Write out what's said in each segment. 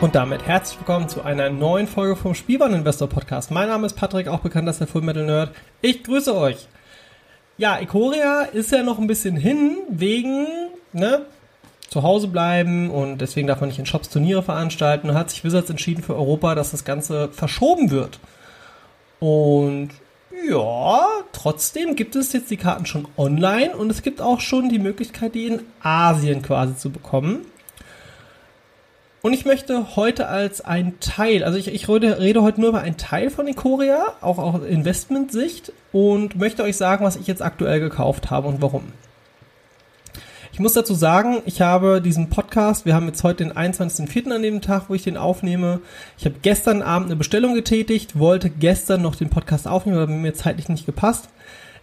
Und damit herzlich willkommen zu einer neuen Folge vom Spielwareninvestor Podcast. Mein Name ist Patrick, auch bekannt als der Full Metal Nerd. Ich grüße euch. Ja, Ikoria ist ja noch ein bisschen hin wegen, ne, zu Hause bleiben und deswegen darf man nicht in Shops Turniere veranstalten. Und hat sich Wizards entschieden für Europa, dass das Ganze verschoben wird. Und ja, trotzdem gibt es jetzt die Karten schon online und es gibt auch schon die Möglichkeit, die in Asien quasi zu bekommen. Und ich möchte heute als ein Teil, also ich, ich rede, rede heute nur über einen Teil von Ikoria, auch aus Investmentsicht, und möchte euch sagen, was ich jetzt aktuell gekauft habe und warum. Ich muss dazu sagen, ich habe diesen Podcast, wir haben jetzt heute den 21.04. an dem Tag, wo ich den aufnehme. Ich habe gestern Abend eine Bestellung getätigt, wollte gestern noch den Podcast aufnehmen, aber mir zeitlich nicht gepasst.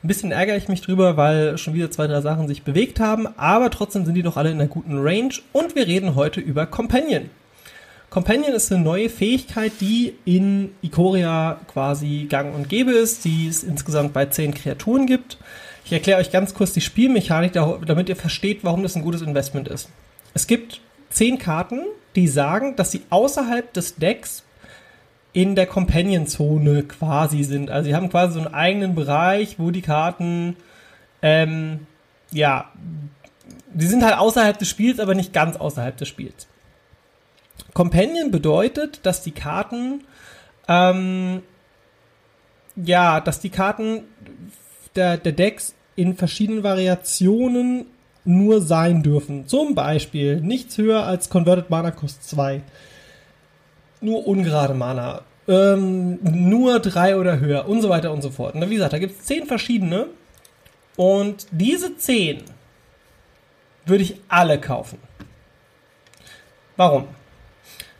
Ein bisschen ärgere ich mich drüber, weil schon wieder zwei, drei Sachen sich bewegt haben, aber trotzdem sind die noch alle in einer guten Range und wir reden heute über Companion. Companion ist eine neue Fähigkeit, die in Ikoria quasi gang und gäbe ist, die es insgesamt bei zehn Kreaturen gibt. Ich erkläre euch ganz kurz die Spielmechanik, damit ihr versteht, warum das ein gutes Investment ist. Es gibt zehn Karten, die sagen, dass sie außerhalb des Decks in der Companion-Zone quasi sind. Also sie haben quasi so einen eigenen Bereich, wo die Karten, ähm, ja, die sind halt außerhalb des Spiels, aber nicht ganz außerhalb des Spiels. Companion bedeutet, dass die Karten, ähm, ja, dass die Karten der, der Decks in verschiedenen Variationen nur sein dürfen. Zum Beispiel nichts höher als Converted Mana Cost 2. Nur ungerade Mana. Ähm, nur drei oder höher und so weiter und so fort. Und wie gesagt, da gibt es zehn verschiedene. Und diese zehn würde ich alle kaufen. Warum?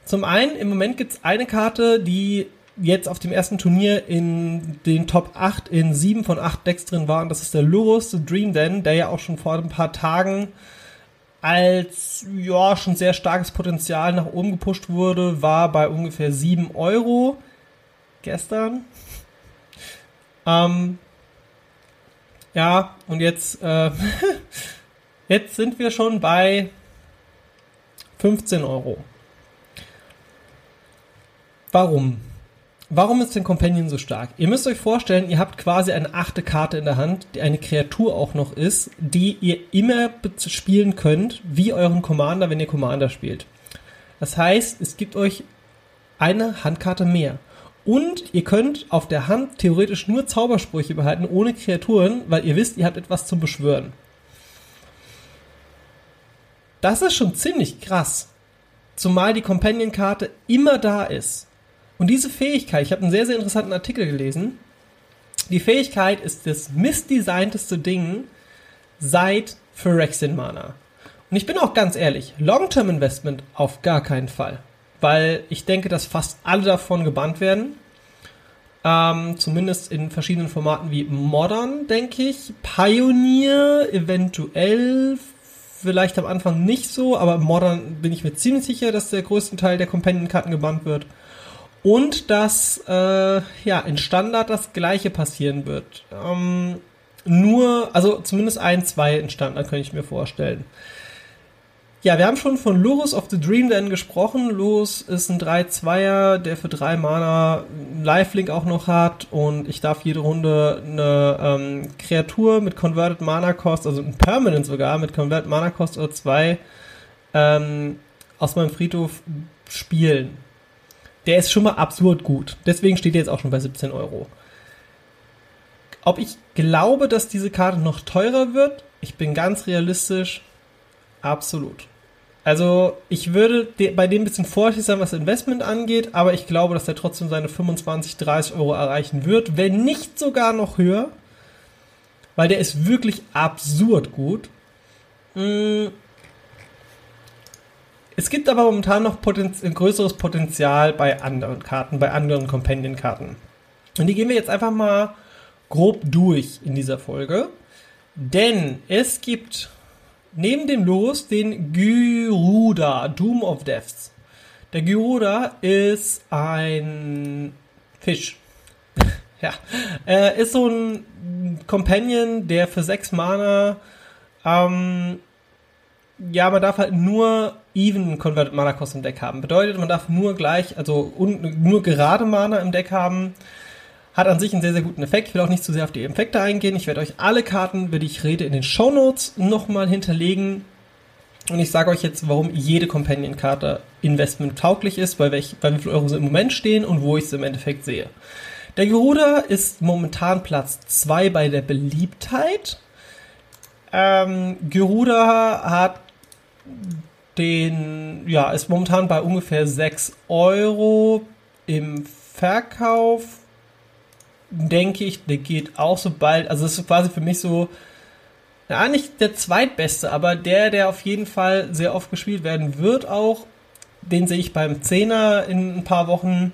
Zum einen, im Moment gibt es eine Karte, die jetzt auf dem ersten Turnier in den Top 8 in 7 von 8 Decks drin war. Und das ist der Lurus The Dream Den, der ja auch schon vor ein paar Tagen als ja schon sehr starkes Potenzial nach oben gepusht wurde, war bei ungefähr 7 Euro gestern. Ähm, ja, und jetzt, äh, jetzt sind wir schon bei 15 Euro. Warum? Warum ist denn Companion so stark? Ihr müsst euch vorstellen, ihr habt quasi eine achte Karte in der Hand, die eine Kreatur auch noch ist, die ihr immer spielen könnt, wie euren Commander, wenn ihr Commander spielt. Das heißt, es gibt euch eine Handkarte mehr. Und ihr könnt auf der Hand theoretisch nur Zaubersprüche behalten, ohne Kreaturen, weil ihr wisst, ihr habt etwas zum Beschwören. Das ist schon ziemlich krass. Zumal die Companion-Karte immer da ist. Und diese Fähigkeit, ich habe einen sehr, sehr interessanten Artikel gelesen, die Fähigkeit ist das missdesignteste Ding seit Phyrexian Mana. Und ich bin auch ganz ehrlich, Long-Term Investment auf gar keinen Fall. Weil ich denke, dass fast alle davon gebannt werden. Ähm, zumindest in verschiedenen Formaten wie Modern, denke ich. Pioneer, eventuell, vielleicht am Anfang nicht so, aber Modern bin ich mir ziemlich sicher, dass der größte Teil der Companion-Karten gebannt wird und dass äh, ja in Standard das gleiche passieren wird. Ähm, nur, also zumindest ein, zwei in Standard könnte ich mir vorstellen. Ja, wir haben schon von Lurus of the Dream Then gesprochen. Lurus ist ein 3-2er, der für drei Mana Lifelink auch noch hat und ich darf jede Runde eine ähm, Kreatur mit Converted Mana Cost, also ein Permanent sogar, mit Converted Mana Cost oder 2 ähm, aus meinem Friedhof spielen der ist schon mal absurd gut. Deswegen steht er jetzt auch schon bei 17 Euro. Ob ich glaube, dass diese Karte noch teurer wird, ich bin ganz realistisch, absolut. Also ich würde bei dem ein bisschen vorsichtig sein, was Investment angeht, aber ich glaube, dass er trotzdem seine 25, 30 Euro erreichen wird, wenn nicht sogar noch höher, weil der ist wirklich absurd gut. Hm es gibt aber momentan noch Potenz größeres Potenzial bei anderen Karten, bei anderen Companion-Karten. Und die gehen wir jetzt einfach mal grob durch in dieser Folge. Denn es gibt neben dem Los den Gyruda, Doom of Deaths. Der Gyruda ist ein Fisch. ja, er ist so ein Companion, der für sechs Mana ähm, ja, man darf halt nur even Converted Mana Cost im Deck haben. Bedeutet, man darf nur gleich, also un, nur gerade Mana im Deck haben. Hat an sich einen sehr, sehr guten Effekt. Ich will auch nicht zu sehr auf die Effekte eingehen. Ich werde euch alle Karten, über die ich rede, in den Show Notes nochmal hinterlegen. Und ich sage euch jetzt, warum jede Companion-Karte Investment tauglich ist, bei, welch, bei wie viel Euro sie im Moment stehen und wo ich sie im Endeffekt sehe. Der Geruda ist momentan Platz 2 bei der Beliebtheit. Ähm, Geruda hat den, ja, ist momentan bei ungefähr 6 Euro im Verkauf. Denke ich, der geht auch so bald, also es ist quasi für mich so, ja, nicht der zweitbeste, aber der, der auf jeden Fall sehr oft gespielt werden wird auch. Den sehe ich beim Zehner in ein paar Wochen.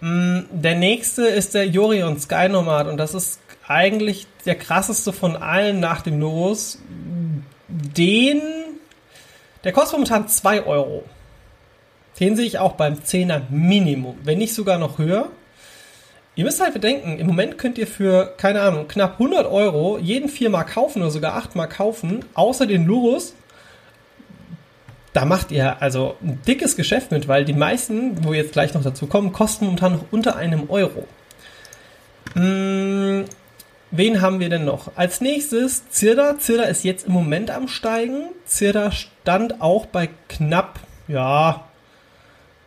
Mm, der nächste ist der Jorion Sky Nomad und das ist eigentlich der krasseste von allen nach dem Los den, der kostet momentan 2 Euro. Den sehe ich auch beim 10er Minimum, wenn nicht sogar noch höher. Ihr müsst halt bedenken, im Moment könnt ihr für, keine Ahnung, knapp 100 Euro jeden viermal kaufen oder sogar achtmal kaufen, außer den Lurus. Da macht ihr also ein dickes Geschäft mit, weil die meisten, wo jetzt gleich noch dazu kommen, kosten momentan noch unter einem Euro. Wen haben wir denn noch? Als nächstes Zirda. Zirda ist jetzt im Moment am Steigen. Zirda stand auch bei knapp, ja,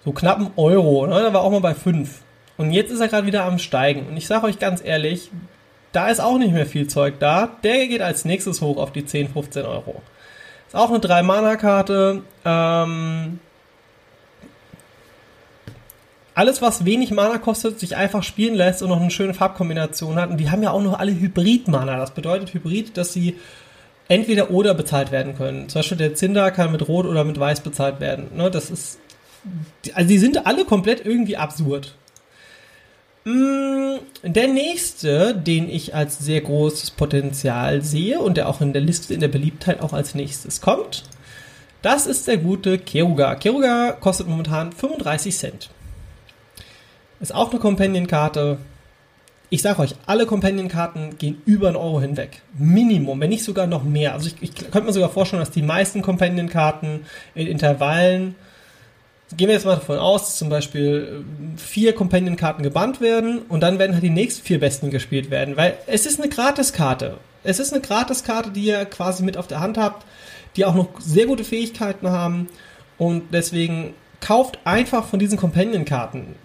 so knapp einem Euro. Ne? Da war auch mal bei 5. Und jetzt ist er gerade wieder am Steigen. Und ich sage euch ganz ehrlich, da ist auch nicht mehr viel Zeug da. Der geht als nächstes hoch auf die 10, 15 Euro. Ist auch eine 3-Mana-Karte. Ähm, alles, was wenig Mana kostet, sich einfach spielen lässt und noch eine schöne Farbkombination hat. Und die haben ja auch noch alle Hybrid-Mana. Das bedeutet Hybrid, dass sie entweder oder bezahlt werden können. Zum Beispiel der Zinder kann mit Rot oder mit Weiß bezahlt werden. Ne, das ist, also die sind alle komplett irgendwie absurd. Mm, der nächste, den ich als sehr großes Potenzial sehe und der auch in der Liste in der Beliebtheit auch als nächstes kommt, das ist der gute Keruga. Keruga kostet momentan 35 Cent. Ist auch eine Companion-Karte. Ich sage euch, alle Companion-Karten gehen über einen Euro hinweg. Minimum, wenn nicht sogar noch mehr. Also ich, ich könnte mir sogar vorstellen, dass die meisten Companion-Karten in Intervallen gehen wir jetzt mal davon aus, dass zum Beispiel äh, vier Companion-Karten gebannt werden und dann werden halt die nächsten vier besten gespielt werden, weil es ist eine Gratiskarte. Es ist eine Gratiskarte, die ihr quasi mit auf der Hand habt, die auch noch sehr gute Fähigkeiten haben und deswegen kauft einfach von diesen Companion-Karten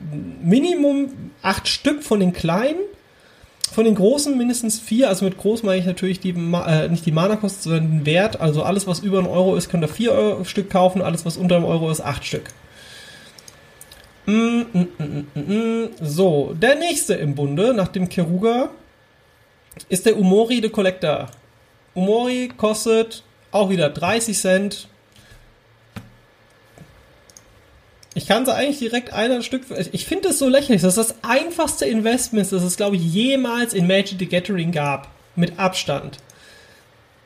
Minimum acht Stück von den kleinen, von den großen mindestens vier, also mit groß meine ich natürlich die, äh, nicht die Mana-Kosten, sondern den Wert, also alles was über einen Euro ist, könnt ihr vier Euro Stück kaufen, alles was unter einem Euro ist, acht Stück. Mm, mm, mm, so, der nächste im Bunde nach dem Keruga ist der Umori the Collector. Umori kostet auch wieder 30 Cent. Ich kann sie eigentlich direkt ein Stück. Ich finde es so lächerlich. Das ist das einfachste Investment, das es, glaube ich, jemals in Magic the Gathering gab. Mit Abstand.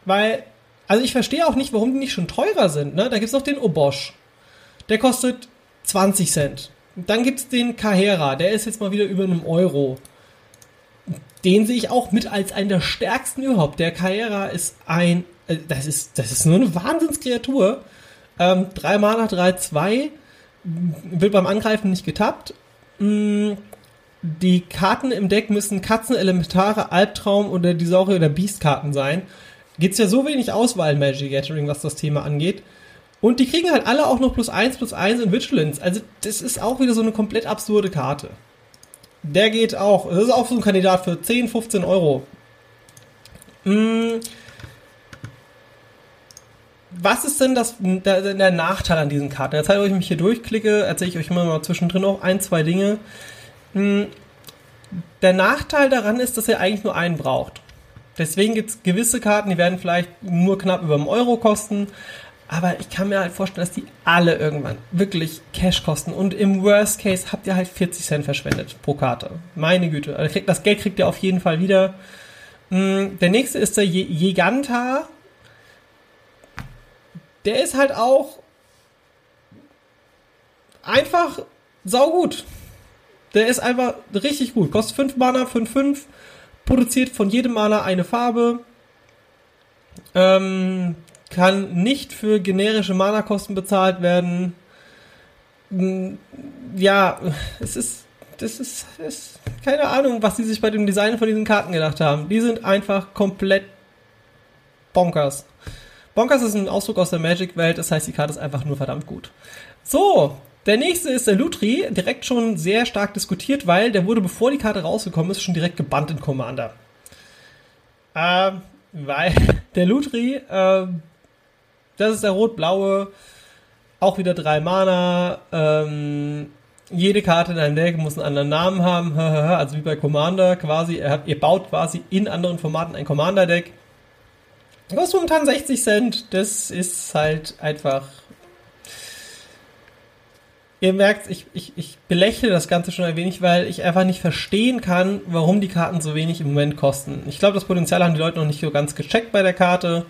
Weil, also ich verstehe auch nicht, warum die nicht schon teurer sind. Ne? Da gibt es noch den Obosch. Der kostet 20 Cent. Dann gibt es den Kahera, der ist jetzt mal wieder über einem Euro. Den sehe ich auch mit als einen der stärksten überhaupt. Der Kahera ist ein, äh, das ist, das ist nur eine Wahnsinnskreatur. Ähm, 3 Mana, 3, 2, wird beim Angreifen nicht getappt. Mm, die Karten im Deck müssen Katzen, Elementare, Albtraum oder die Saurier- oder Beast-Karten sein. Es ja so wenig Auswahl in Magic Gathering, was das Thema angeht. Und die kriegen halt alle auch noch plus eins plus eins in Vigilance. Also das ist auch wieder so eine komplett absurde Karte. Der geht auch. Das ist auch so ein Kandidat für 10, 15 Euro. Hm. Was ist denn das, der, der, Nachteil an diesen Karten? Jetzt, wo ich mich hier durchklicke, erzähle ich euch immer mal zwischendrin auch ein, zwei Dinge. Hm. Der Nachteil daran ist, dass ihr eigentlich nur einen braucht. Deswegen gibt es gewisse Karten, die werden vielleicht nur knapp über einen Euro kosten, aber ich kann mir halt vorstellen, dass die alle irgendwann wirklich Cash kosten. Und im Worst Case habt ihr halt 40 Cent verschwendet pro Karte. Meine Güte. Also das Geld kriegt ihr auf jeden Fall wieder. Mm, der nächste ist der Giganta. Der ist halt auch einfach saugut. Der ist einfach richtig gut. Kostet 5 Mana, 5, 5. Produziert von jedem Mana eine Farbe. Ähm, kann nicht für generische Mana-Kosten bezahlt werden. Hm, ja, es ist, das ist, ist, keine Ahnung, was sie sich bei dem Design von diesen Karten gedacht haben. Die sind einfach komplett bonkers. Bonkers ist ein Ausdruck aus der Magic-Welt, das heißt, die Karte ist einfach nur verdammt gut. So, der nächste ist der Lutri, direkt schon sehr stark diskutiert, weil der wurde, bevor die Karte rausgekommen ist, schon direkt gebannt in Commander. Ähm, weil der Lutri, ähm, das ist der rot-blaue. Auch wieder drei Mana. Ähm, jede Karte in deinem Deck muss einen anderen Namen haben. Also wie bei Commander quasi. Ihr, ihr baut quasi in anderen Formaten ein Commander-Deck. Kostet momentan 60 Cent. Das ist halt einfach. Ihr merkt, ich, ich, ich belächle das Ganze schon ein wenig, weil ich einfach nicht verstehen kann, warum die Karten so wenig im Moment kosten. Ich glaube, das Potenzial haben die Leute noch nicht so ganz gecheckt bei der Karte.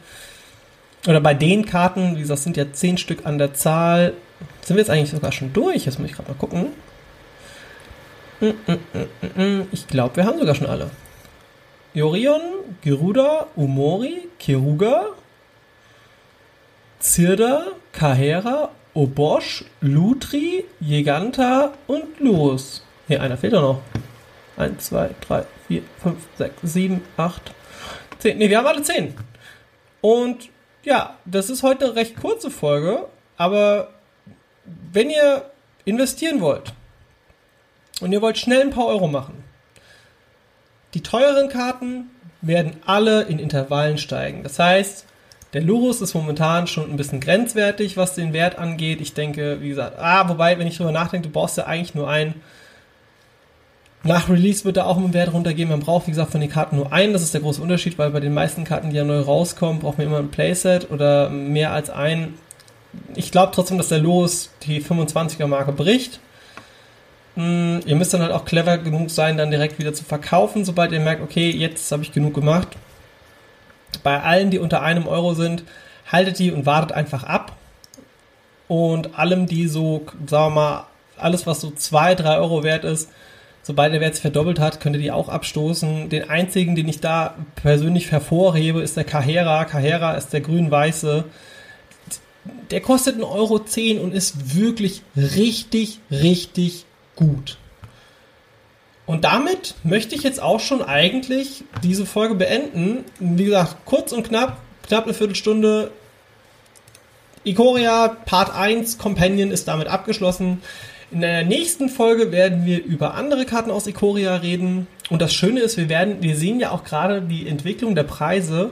Oder bei den Karten, wie gesagt, sind ja zehn Stück an der Zahl. Sind wir jetzt eigentlich sogar schon durch? Jetzt muss ich gerade mal gucken. Mm, mm, mm, ich glaube, wir haben sogar schon alle. Jorion, Geruda, Umori, Keruga, Zirda, Kahera, Obosch, Lutri, Giganta und Luz. Hier, einer fehlt doch noch. 1, 2, 3, 4, 5, 6, 7, 8, 10. Ne, wir haben alle 10. Und Ja, das ist heute eine recht kurze Folge, aber wenn ihr investieren wollt und ihr wollt schnell ein paar Euro machen, die teuren Karten werden alle in Intervallen steigen. Das heißt, der Lurus ist momentan schon ein bisschen grenzwertig, was den Wert angeht. Ich denke, wie gesagt, ah, wobei, wenn ich drüber nachdenke, du brauchst ja eigentlich nur einen. Nach Release wird da auch ein Wert runtergehen. Man braucht, wie gesagt, von den Karten nur einen. Das ist der große Unterschied, weil bei den meisten Karten, die ja neu rauskommen, braucht man immer ein Playset oder mehr als einen. Ich glaube trotzdem, dass der Lurus die 25er Marke bricht. Hm, ihr müsst dann halt auch clever genug sein, dann direkt wieder zu verkaufen, sobald ihr merkt, okay, jetzt habe ich genug gemacht. Bei allen, die unter einem Euro sind, haltet die und wartet einfach ab. Und allem, die so, sagen wir mal, alles, was so zwei, drei Euro wert ist, sobald der Wert sich verdoppelt hat, könnt ihr die auch abstoßen. Den einzigen, den ich da persönlich hervorhebe, ist der Kahera. Kahera ist der grün-weiße. Der kostet 1,10 Euro und ist wirklich richtig, richtig gut. Und damit möchte ich jetzt auch schon eigentlich diese Folge beenden. Wie gesagt, kurz und knapp, knapp eine Viertelstunde. Ikoria Part 1 Companion ist damit abgeschlossen. In der nächsten Folge werden wir über andere Karten aus Ikoria reden. Und das Schöne ist, wir werden, wir sehen ja auch gerade die Entwicklung der Preise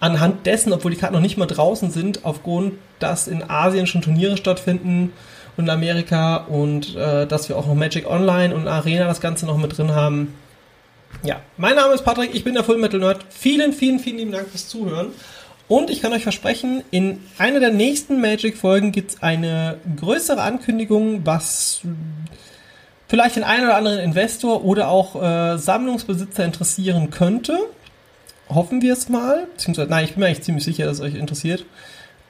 anhand dessen, obwohl die Karten noch nicht mal draußen sind, aufgrund, dass in Asien schon Turniere stattfinden und Amerika und äh, dass wir auch noch Magic Online und Arena das Ganze noch mit drin haben. Ja, mein Name ist Patrick, ich bin der Full Metal Nerd. Vielen, vielen, vielen lieben Dank fürs Zuhören. Und ich kann euch versprechen, in einer der nächsten Magic-Folgen gibt es eine größere Ankündigung, was vielleicht den einen oder anderen Investor oder auch äh, Sammlungsbesitzer interessieren könnte. Hoffen wir es mal. Beziehungsweise, nein, ich bin mir eigentlich ziemlich sicher, dass es euch interessiert.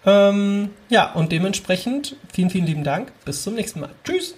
Ähm, ja, und dementsprechend vielen, vielen lieben Dank. Bis zum nächsten Mal. Tschüss.